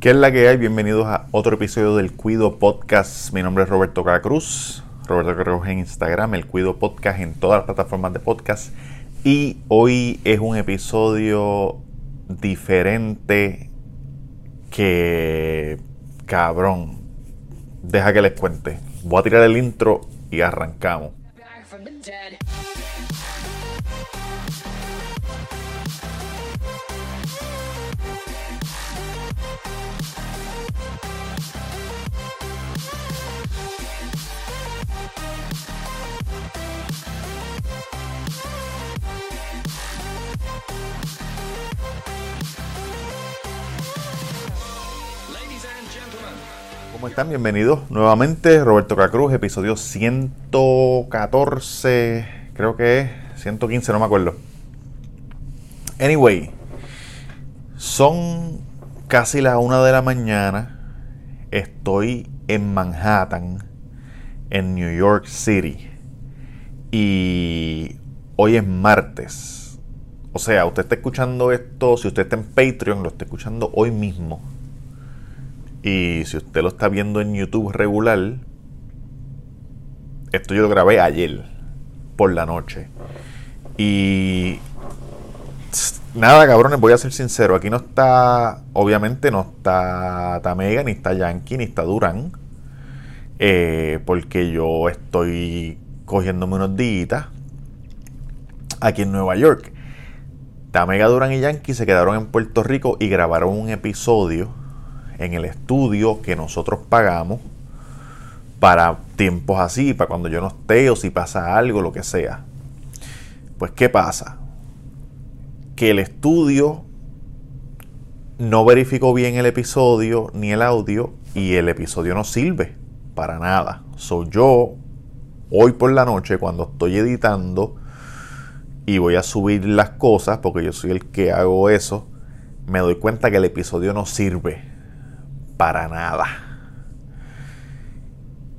¿Qué es la que hay? Bienvenidos a otro episodio del Cuido Podcast. Mi nombre es Roberto Cruz. Roberto Cruz en Instagram, el Cuido Podcast en todas las plataformas de podcast. Y hoy es un episodio diferente que... Cabrón. Deja que les cuente. Voy a tirar el intro y arrancamos. ¿Cómo están? Bienvenidos nuevamente. Roberto Cacruz, episodio 114, creo que es 115, no me acuerdo. Anyway, son casi las 1 de la mañana. Estoy en Manhattan, en New York City. Y hoy es martes. O sea, usted está escuchando esto, si usted está en Patreon, lo está escuchando hoy mismo y si usted lo está viendo en YouTube regular, esto yo lo grabé ayer por la noche. Y nada, cabrones, voy a ser sincero. Aquí no está, obviamente no está Tamega, ni está Yankee, ni está Durán. Eh, porque yo estoy cogiéndome unos días aquí en Nueva York. Tamega, Durán y Yankee se quedaron en Puerto Rico y grabaron un episodio en el estudio que nosotros pagamos para tiempos así, para cuando yo no esté o si pasa algo, lo que sea. Pues, ¿qué pasa? Que el estudio no verificó bien el episodio ni el audio y el episodio no sirve para nada. Soy yo, hoy por la noche, cuando estoy editando y voy a subir las cosas, porque yo soy el que hago eso, me doy cuenta que el episodio no sirve para nada.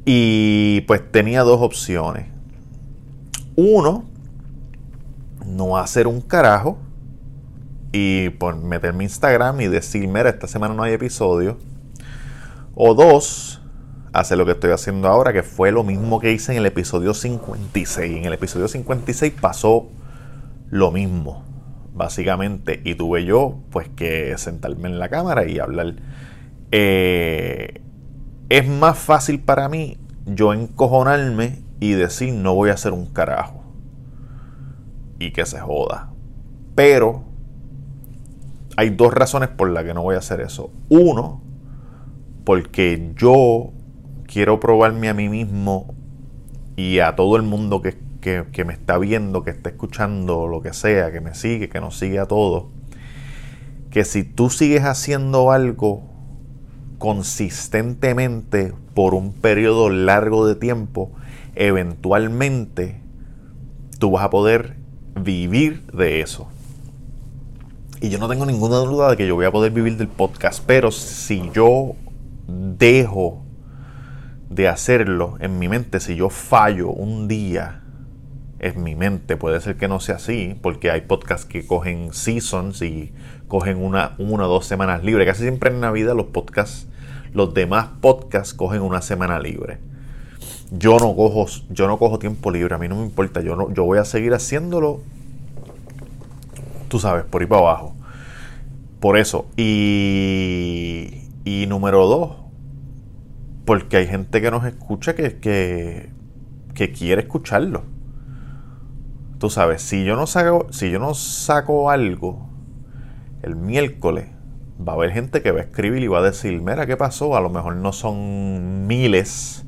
Y pues tenía dos opciones. Uno, no hacer un carajo y por meterme Instagram y decir, mira, esta semana no hay episodio. O dos, hacer lo que estoy haciendo ahora, que fue lo mismo que hice en el episodio 56. En el episodio 56 pasó lo mismo, básicamente. Y tuve yo, pues, que sentarme en la cámara y hablar eh, es más fácil para mí yo encojonarme y decir no voy a hacer un carajo. Y que se joda. Pero hay dos razones por las que no voy a hacer eso. Uno, porque yo quiero probarme a mí mismo y a todo el mundo que, que, me está viendo, que está escuchando, lo que sea, que me sigue, que nos sigue a todos, que si tú sigues haciendo algo consistentemente por un periodo largo de tiempo, eventualmente tú vas a poder vivir de eso. Y yo no tengo ninguna duda de que yo voy a poder vivir del podcast, pero si yo dejo de hacerlo en mi mente, si yo fallo un día en mi mente, puede ser que no sea así, porque hay podcasts que cogen seasons y cogen una, una o dos semanas libres. Casi siempre en Navidad los podcasts los demás podcasts cogen una semana libre. Yo no cojo, yo no cojo tiempo libre, a mí no me importa, yo, no, yo voy a seguir haciéndolo, tú sabes, por ahí para abajo. Por eso. Y, y número dos, porque hay gente que nos escucha que, que, que quiere escucharlo. Tú sabes, si yo no saco, si yo no saco algo el miércoles, va a haber gente que va a escribir y va a decir, mira, ¿qué pasó? A lo mejor no son miles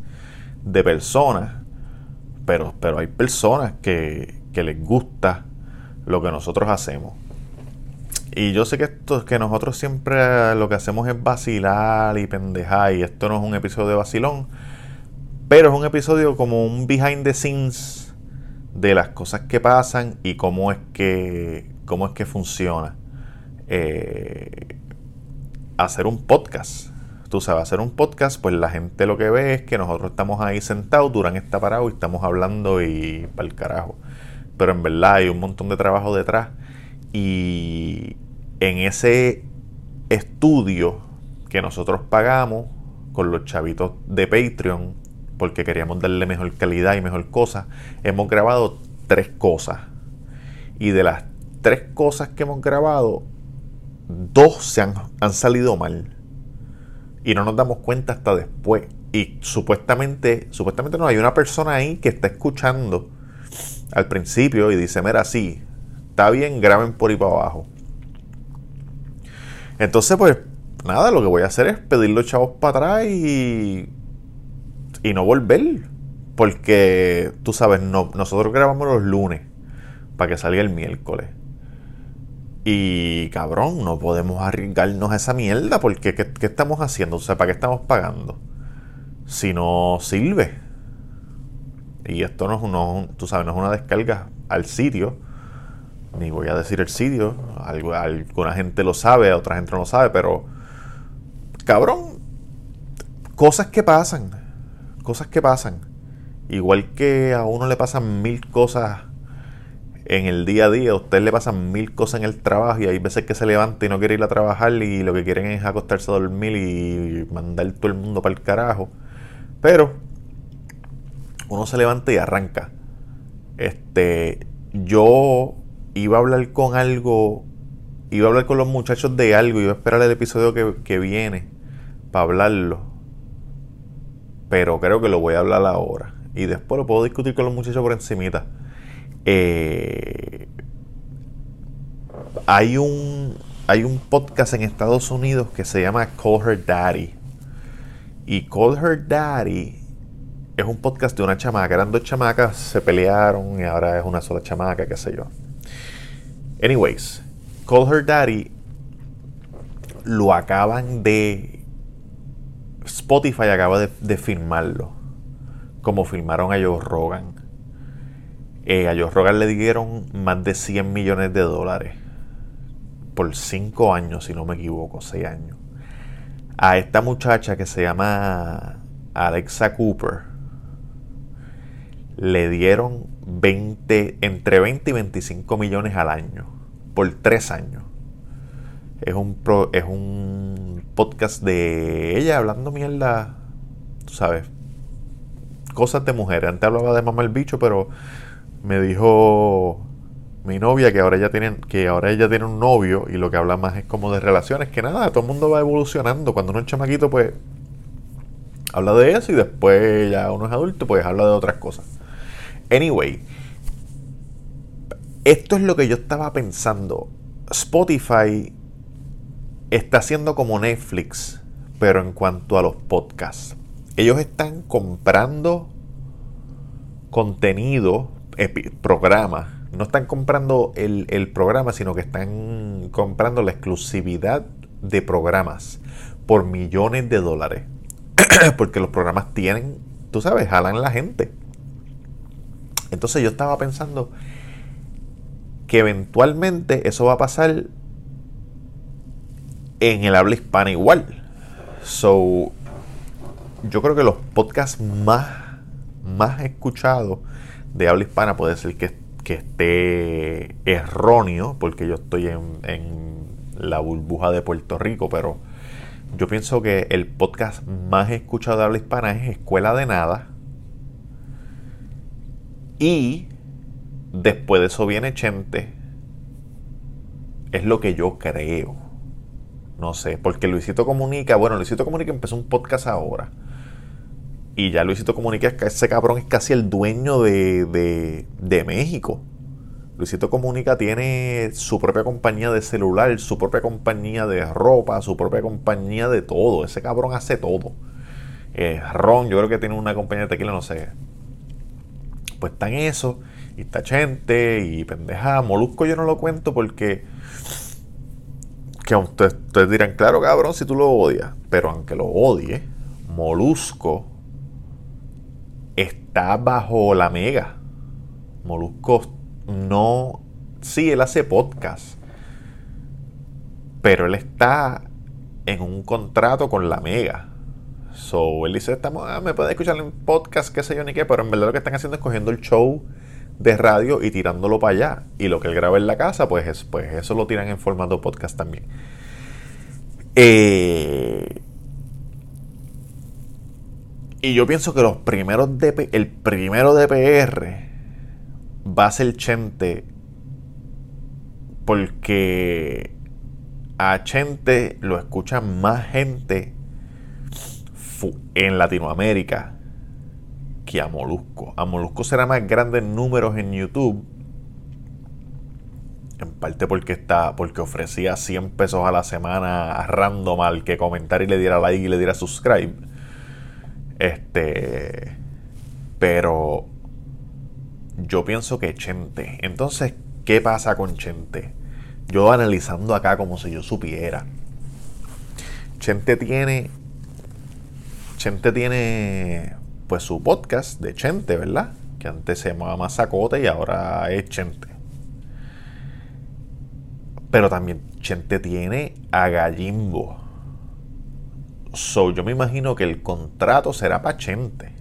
de personas, pero, pero hay personas que, les gusta lo que nosotros hacemos. Y yo sé que esto que nosotros siempre lo que hacemos es vacilar y pendejar, y esto no es un episodio de vacilón, pero es un episodio como un behind the scenes de las cosas que pasan y cómo es que, cómo es que funciona. Eh, hacer un podcast. Tú sabes, hacer un podcast, pues la gente lo que ve es que nosotros estamos ahí sentados, Durán está parado y estamos hablando y para el carajo. Pero en verdad hay un montón de trabajo detrás. Y en ese estudio que nosotros pagamos con los chavitos de Patreon, porque queríamos darle mejor calidad y mejor cosa, hemos grabado tres cosas. Y de las tres cosas que hemos grabado, dos se han, han salido mal. Y no nos damos cuenta hasta después. Y supuestamente, supuestamente no, hay una persona ahí que está escuchando al principio y dice, mira, sí, está bien, graben por ahí para abajo. Entonces, pues, nada, lo que voy a hacer es pedir los chavos para atrás y, y no volver. Porque, tú sabes, no, nosotros grabamos los lunes para que salga el miércoles. Y cabrón, no podemos arriesgarnos a esa mierda porque ¿qué, ¿qué, estamos haciendo? O sea, ¿para qué estamos pagando? Si no sirve. Y esto no es, uno, tú sabes, no es una descarga al sitio. Ni voy a decir el sitio. Algo, alguna gente lo sabe, otra gente no lo sabe, pero cabrón, cosas que pasan. Cosas que pasan. Igual que a uno le pasan mil cosas en el día a día, a usted le pasan mil cosas en el trabajo y hay veces que se levanta y no quiere ir a trabajar y lo que quieren es acostarse a dormir y mandar todo el mundo para el carajo. Pero uno se levanta y arranca. Este, yo iba a hablar con algo, iba a hablar con los muchachos de algo, iba a esperar el episodio que, que viene para hablarlo. Pero creo que lo voy a hablar ahora. Y después lo puedo discutir con los muchachos por encimita. Eh, hay, un, hay un podcast en Estados Unidos que se llama Call Her Daddy. Y Call Her Daddy es un podcast de una chamaca. Eran dos chamacas, se pelearon y ahora es una sola chamaca, qué sé yo. Anyways, Call Her Daddy lo acaban de. Spotify acaba de, de filmarlo. Como filmaron a Joe Rogan. Eh, a Joe Rogan le dieron más de 100 millones de dólares por 5 años, si no me equivoco, 6 años. A esta muchacha que se llama Alexa Cooper le dieron 20, entre 20 y 25 millones al año por 3 años. Es un, es un podcast de ella hablando mierda, tú sabes, cosas de mujeres. Antes hablaba de mamá el bicho, pero me dijo mi novia que ahora ella tiene que ahora ella tiene un novio y lo que habla más es como de relaciones que nada todo el mundo va evolucionando. Cuando uno es chamaquito pues habla de eso y después ya uno es adulto pues habla de otras cosas. Anyway esto es lo que yo estaba pensando. Spotify está haciendo como Netflix pero en cuanto a los podcasts. Ellos están comprando contenido programa. No están comprando el, el programa, sino que están comprando la exclusividad de programas por millones de dólares. Porque los programas tienen, tú sabes, jalan la gente. Entonces yo estaba pensando que eventualmente eso va a pasar en el habla hispana igual. So, yo creo que los podcasts más, más escuchados de habla hispana puede ser que, esté erróneo, porque yo estoy en, la burbuja de Puerto Rico, pero yo pienso que el podcast más escuchado de habla hispana es Escuela de Nada. Y después de eso viene Chente. Es lo que yo creo. No sé, porque Luisito Comunica, bueno, Luisito Comunica empezó un podcast ahora. Y ya Luisito Comunica, ese cabrón es casi el dueño de, de, México. Luisito Comunica tiene su propia compañía de celular, su propia compañía de ropa, su propia compañía de todo. Ese cabrón hace todo. Eh, Ron, yo creo que tiene una compañía de tequila, no sé. Pues está en eso. Y está Chente y pendeja. Molusco yo no lo cuento porque. Que ustedes, ustedes dirán, claro, cabrón, si tú lo odias. Pero aunque lo odie, Molusco está bajo la mega. Molusco no. Sí, él hace podcast. Pero él está en un contrato con la mega. So, él dice, estamos, ah, me puede escuchar en podcast, qué sé yo ni qué, pero en verdad lo que están haciendo es cogiendo el show de radio y tirándolo para allá. Y lo que él graba en la casa, pues, pues eso lo tiran en formato podcast también. Eh, y yo pienso que los primeros el primero DPR va a ser Chente porque a Chente lo escucha más gente en Latinoamérica que a Molusco. A Molusco será más grande en números en YouTube. En parte porque está. Porque ofrecía 100 pesos a la semana random al que comentar y le diera like y le diera subscribe. Este. Pero. Yo pienso que Chente. Entonces, ¿qué pasa con Chente? Yo analizando acá como si yo supiera. Chente tiene. Chente tiene. Pues su podcast de Chente, ¿verdad? Que antes se llamaba Mazacote y ahora es Chente. Pero también Chente tiene a Gallimbo. So, yo me imagino que el contrato será para Chente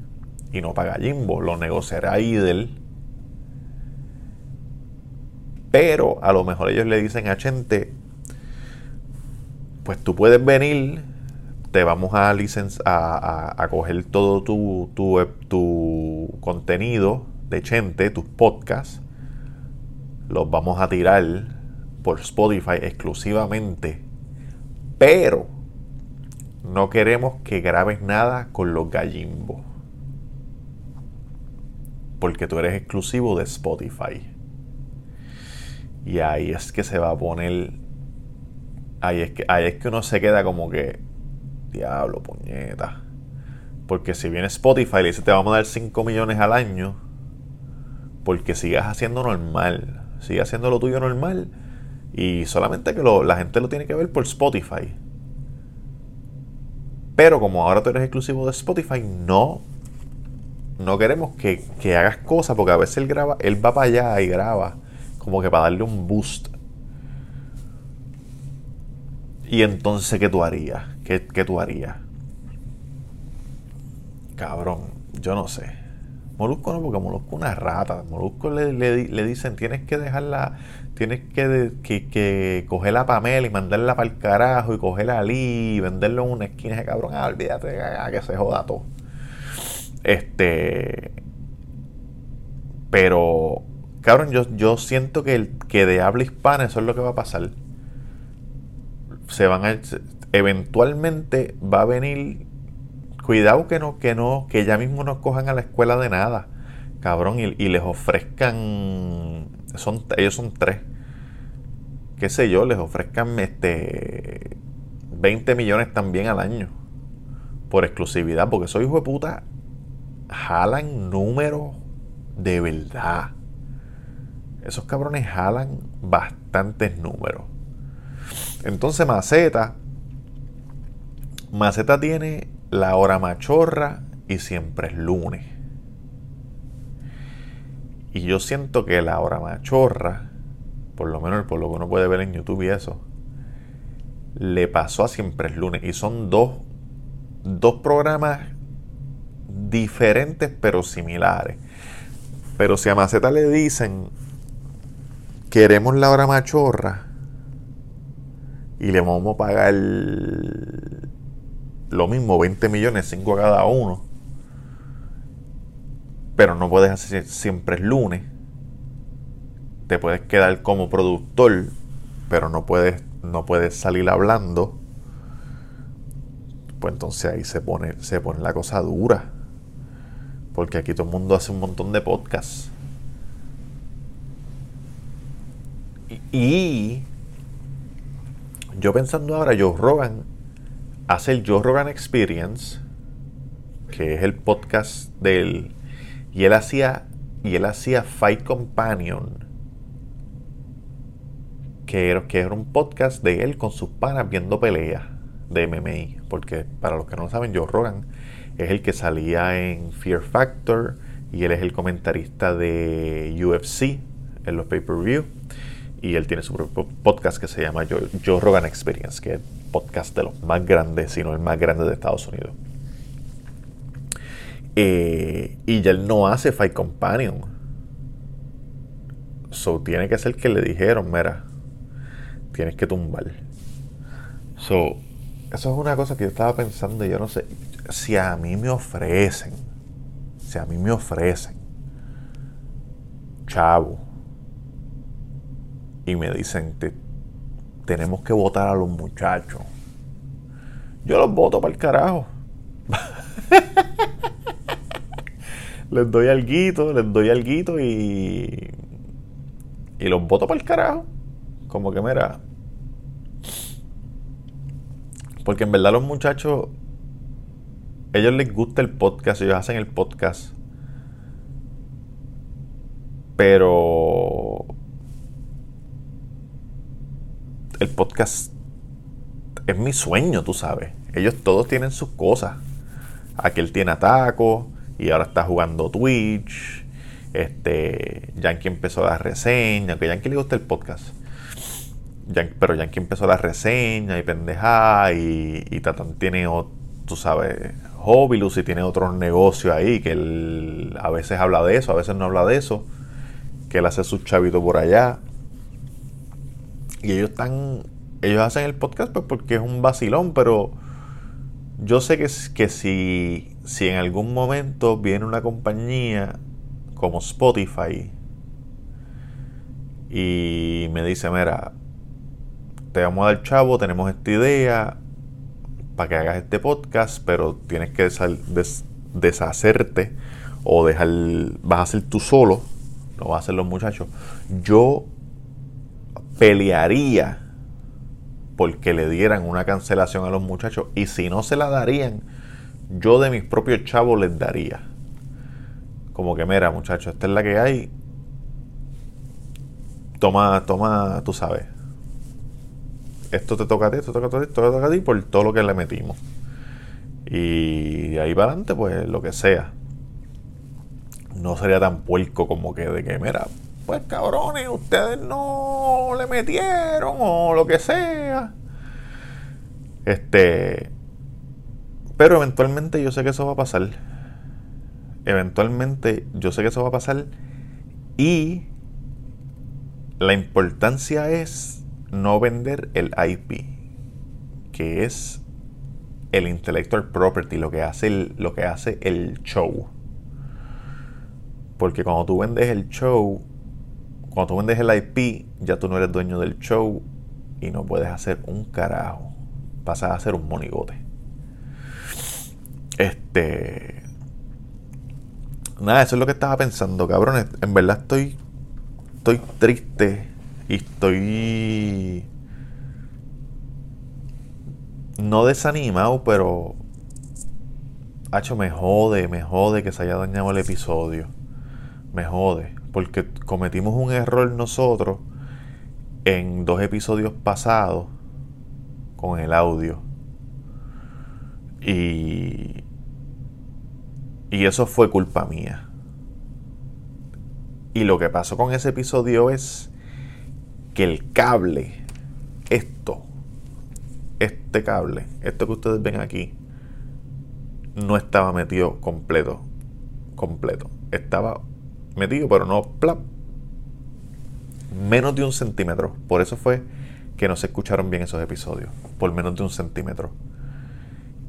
y no para Gallimbo. Lo negociará Idel. Pero a lo mejor ellos le dicen a Chente, pues tú puedes venir, te vamos a, a, a, coger todo tu, tu, tu contenido de Chente, tus podcasts, los vamos a tirar por Spotify exclusivamente. Pero no queremos que grabes nada con los gallimbos. Porque tú eres exclusivo de Spotify. Y ahí es que se va a poner. Ahí es que, ahí es que uno se queda como que. Diablo, puñeta. Porque si viene Spotify y le dice te vamos a dar 5 millones al año. Porque sigas haciendo normal. Sigas haciendo lo tuyo normal. Y solamente que la gente lo tiene que ver por Spotify. Pero como ahora tú eres exclusivo de Spotify, no. No queremos que, hagas cosas porque a veces él graba, él va para allá y graba como que para darle un boost. Y entonces, ¿qué tú harías? ¿Qué, tú harías? Cabrón, yo no sé. Molusco no, porque Molusco es una rata. Molusco le, le, dicen, tienes que dejarla, tienes que, que, coger la Pamela y mandarla para el carajo y cogerla Ali y venderlo en una esquina de cabrón. Ah, olvídate que se joda todo. Este. Pero, cabrón, yo, yo siento que, el, que de habla hispana eso es lo que va a pasar. Se van a. Eventualmente va a venir. Cuidado que no, que no, que ya mismo nos cojan a la escuela de nada, cabrón, y, les ofrezcan. Son, ellos son tres qué sé yo, les ofrezcan este 20 millones también al año por exclusividad, porque soy hijo de puta jalan números de verdad. Esos cabrones jalan bastantes números. Entonces Maceta, Maceta tiene la hora machorra y siempre es lunes. Y yo siento que la hora machorra por lo menos por lo que uno puede ver en YouTube y eso, le pasó a Siempre es lunes. Y son dos, dos programas diferentes pero similares. Pero si a Maceta le dicen, queremos la hora machorra y le vamos a pagar lo mismo, 20 millones, 5 a cada uno, pero no puedes hacer siempre es lunes te puedes quedar como productor, pero no puedes, no puedes salir hablando, pues entonces ahí se pone, se pone la cosa dura. Porque aquí todo el mundo hace un montón de podcasts. Y, yo pensando ahora, Joe Rogan hace el Joe Rogan Experience, que es el podcast de él, y él hacía, y él hacía Fight Companion que era, un podcast de él con sus panas viendo peleas de MMA. Porque para los que no lo saben, Joe Rogan es el que salía en Fear Factor y él es el comentarista de UFC en los pay-per-view. Y él tiene su propio podcast que se llama Joe, Rogan Experience, que podcast de los más grandes, si no el más grande de Estados Unidos. Eh, y ya él no hace Fight Companion. So tiene que ser que le dijeron, mira, tienes que tumbar. So, eso es una cosa que yo estaba pensando yo no sé. Si a mí me ofrecen, si a mí me ofrecen, chavo, y me dicen, tenemos que votar a los muchachos, yo los voto para el carajo. les doy algo, les doy algo y. Y los voto para el carajo. Como que mira. Porque en verdad los muchachos. Ellos les gusta el podcast, ellos hacen el podcast. Pero. El podcast es mi sueño, tú sabes. Ellos todos tienen sus cosas. Aquel tiene ataco y ahora está jugando Twitch. Este, Yankee empezó la reseña, que Yankee le gusta el podcast. pero Yankee empezó la reseña y pendeja y, y Tatán tiene, tú sabes, Hobilus y tiene otros negocios ahí que él a veces habla de eso, a veces no habla de eso, que él hace su chavito por allá. Y ellos están, ellos hacen el podcast pues porque es un vacilón, pero yo sé que, que si, si en algún momento viene una compañía como Spotify y me dice, mira, te vamos a dar chavo, tenemos esta idea para que hagas este podcast, pero tienes que deshacerte o dejar, vas a ser tú solo, no vas a ser los muchachos. Yo pelearía porque le dieran una cancelación a los muchachos y si no se la darían, yo de mis propios chavos les daría. Como que, mira, muchachos, esta es la que hay. Toma, toma, tú sabes. Esto te toca a ti, esto te toca a ti, esto te toca a ti por todo lo que le metimos. Y de ahí para adelante, pues lo que sea. No sería tan puerco como que de que, mira, pues cabrones, ustedes no le metieron o lo que sea. Este. Pero eventualmente yo sé que eso va a pasar eventualmente yo sé que eso va a pasar y la importancia es no vender el IP, que es el intellectual property, lo que hace el, lo que hace el show. Porque cuando tú vendes el show, cuando tú vendes el IP, ya tú no eres dueño del show y no puedes hacer un carajo. Pasas a ser un monigote. Este nada, eso es lo que estaba pensando, cabrones. En verdad estoy. Estoy triste. Y estoy. No desanimado, pero. Hacho, me jode, me jode que se haya dañado el episodio. Me jode. Porque cometimos un error nosotros en dos episodios pasados con el audio. Y y eso fue culpa mía. Y lo que pasó con ese episodio es que el cable, esto, este cable, esto que ustedes ven aquí, no estaba metido completo. Completo. Estaba metido, pero no plap. Menos de un centímetro. Por eso fue que no se escucharon bien esos episodios. Por menos de un centímetro.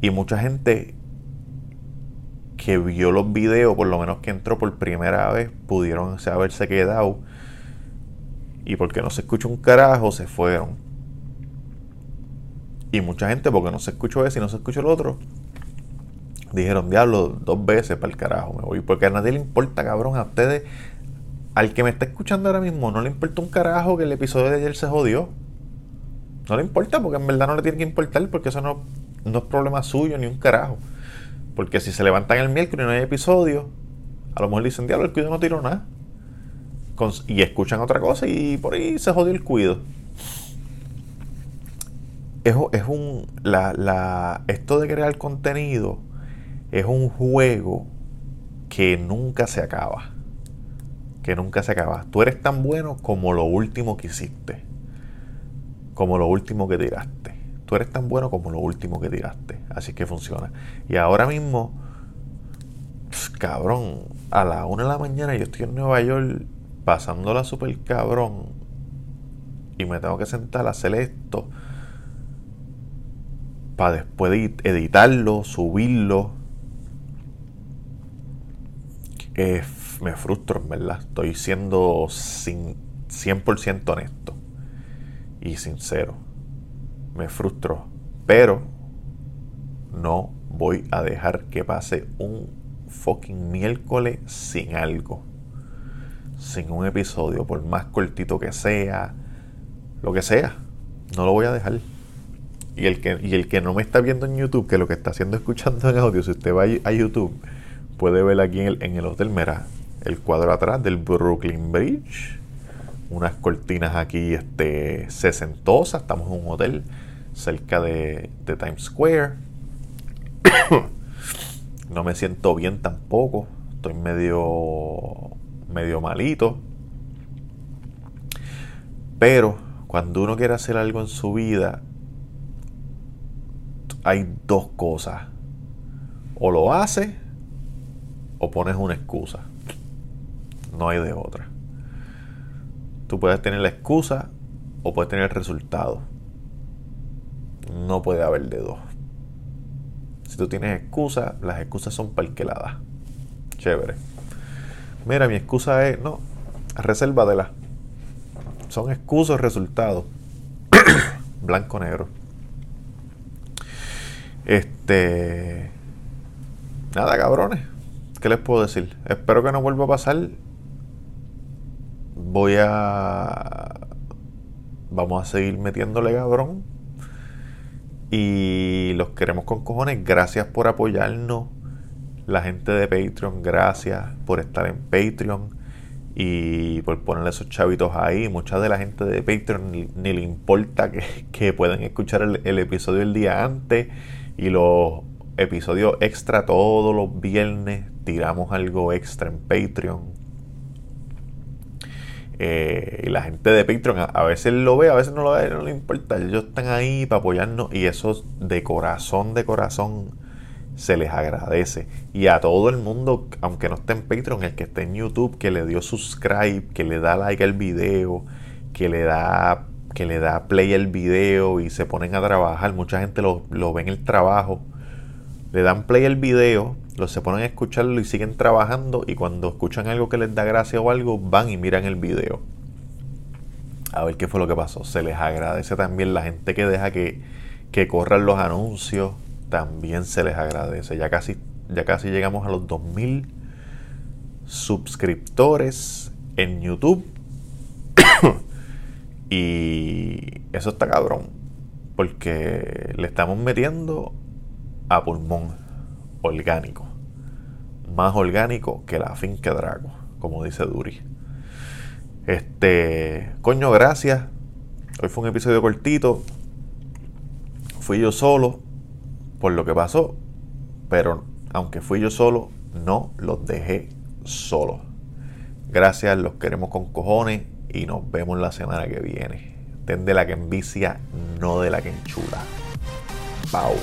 Y mucha gente que vio los videos, por lo menos que entró por primera vez, pudieron haberse quedado. Y porque no se escuchó un carajo, se fueron. Y mucha gente, porque no se escuchó ese y no se escuchó el otro, dijeron, diablo, dos veces para el carajo me voy. Porque a nadie le importa, cabrón, a ustedes, al que me está escuchando ahora mismo, no le importa un carajo que el episodio de ayer se jodió. No le importa, porque en verdad no le tiene que importar, porque eso no, no es problema suyo ni un carajo. Porque si se levantan el miércoles y no hay episodio, a lo mejor dicen, diablo, el cuido no tiró nada. y escuchan otra cosa y por ahí se jodió el cuido. Es, es un. La, la, esto de crear contenido es un juego que nunca se acaba. Que nunca se acaba. Tú eres tan bueno como lo último que hiciste. Como lo último que tiraste tú eres tan bueno como lo último que tiraste. Así que funciona. Y ahora mismo, cabrón, a la una de la mañana yo estoy en Nueva York pasándola súper cabrón. Y me tengo que sentar a hacer esto para después editarlo, subirlo. Me frustro, en verdad. Estoy siendo 100% honesto y sincero. Me frustro. Pero no voy a dejar que pase un fucking miércoles sin algo. Sin un episodio, por más cortito que sea, lo que sea. No lo voy a dejar. Y el, que, y el que no me está viendo en YouTube, que lo que está haciendo escuchando en audio, si usted va a YouTube, puede ver aquí en el, hotel, mira, el cuadro atrás del Brooklyn Bridge. Unas cortinas aquí este, sesentosas. Estamos en un hotel cerca de, de Times Square. no me siento bien tampoco. Estoy medio, medio malito. Pero cuando uno quiere hacer algo en su vida, hay dos cosas. O lo hace o pones una excusa. No hay de otra. Tú puedes tener la excusa o puedes tener el resultado. No puede haber de dos. Si tú tienes excusa, las excusas son para el que la da. Chévere. Mira, mi excusa es, no, resérvatela. Son excusas, resultados. Blanco-negro. Este. Nada, cabrones. ¿Qué les puedo decir? Espero que no vuelva a pasar. Voy a. Vamos a seguir metiéndole cabrón. Y los queremos con cojones. Gracias por apoyarnos. La gente de Patreon, gracias por estar en Patreon y por ponerle esos chavitos ahí. Mucha de la gente de Patreon ni, le importa que, que puedan escuchar el, el, episodio el día antes y los episodios extra todos los viernes. Tiramos algo extra en Patreon. Eh, y la gente de Patreon a, veces lo ve, a veces no lo ve, no le importa. Ellos están ahí para apoyarnos y eso de corazón, de corazón se les agradece. Y a todo el mundo, aunque no esté en Patreon, el que esté en YouTube, que le dio subscribe, que le da like al video, que le da, que le da play al video y se ponen a trabajar. Mucha gente lo, lo ve en el trabajo. Le dan play al video, lo se ponen a escucharlo y siguen trabajando. Y cuando escuchan algo que les da gracia o algo, van y miran el video. A ver qué fue lo que pasó. Se les agradece también la gente que deja que, que corran los anuncios también se les agradece. Ya casi, ya casi llegamos a los 2000 suscriptores en YouTube. y eso está cabrón. Porque le estamos metiendo a pulmón orgánico. Más orgánico que la finca Drago, como dice Duri. Este, coño, gracias. Hoy fue un episodio cortito. Fui yo solo por lo que pasó, pero aunque fui yo solo, no los dejé solos. Gracias, los queremos con cojones y nos vemos la semana que viene. Ten de la que envicia, no de la que enchula. Pau.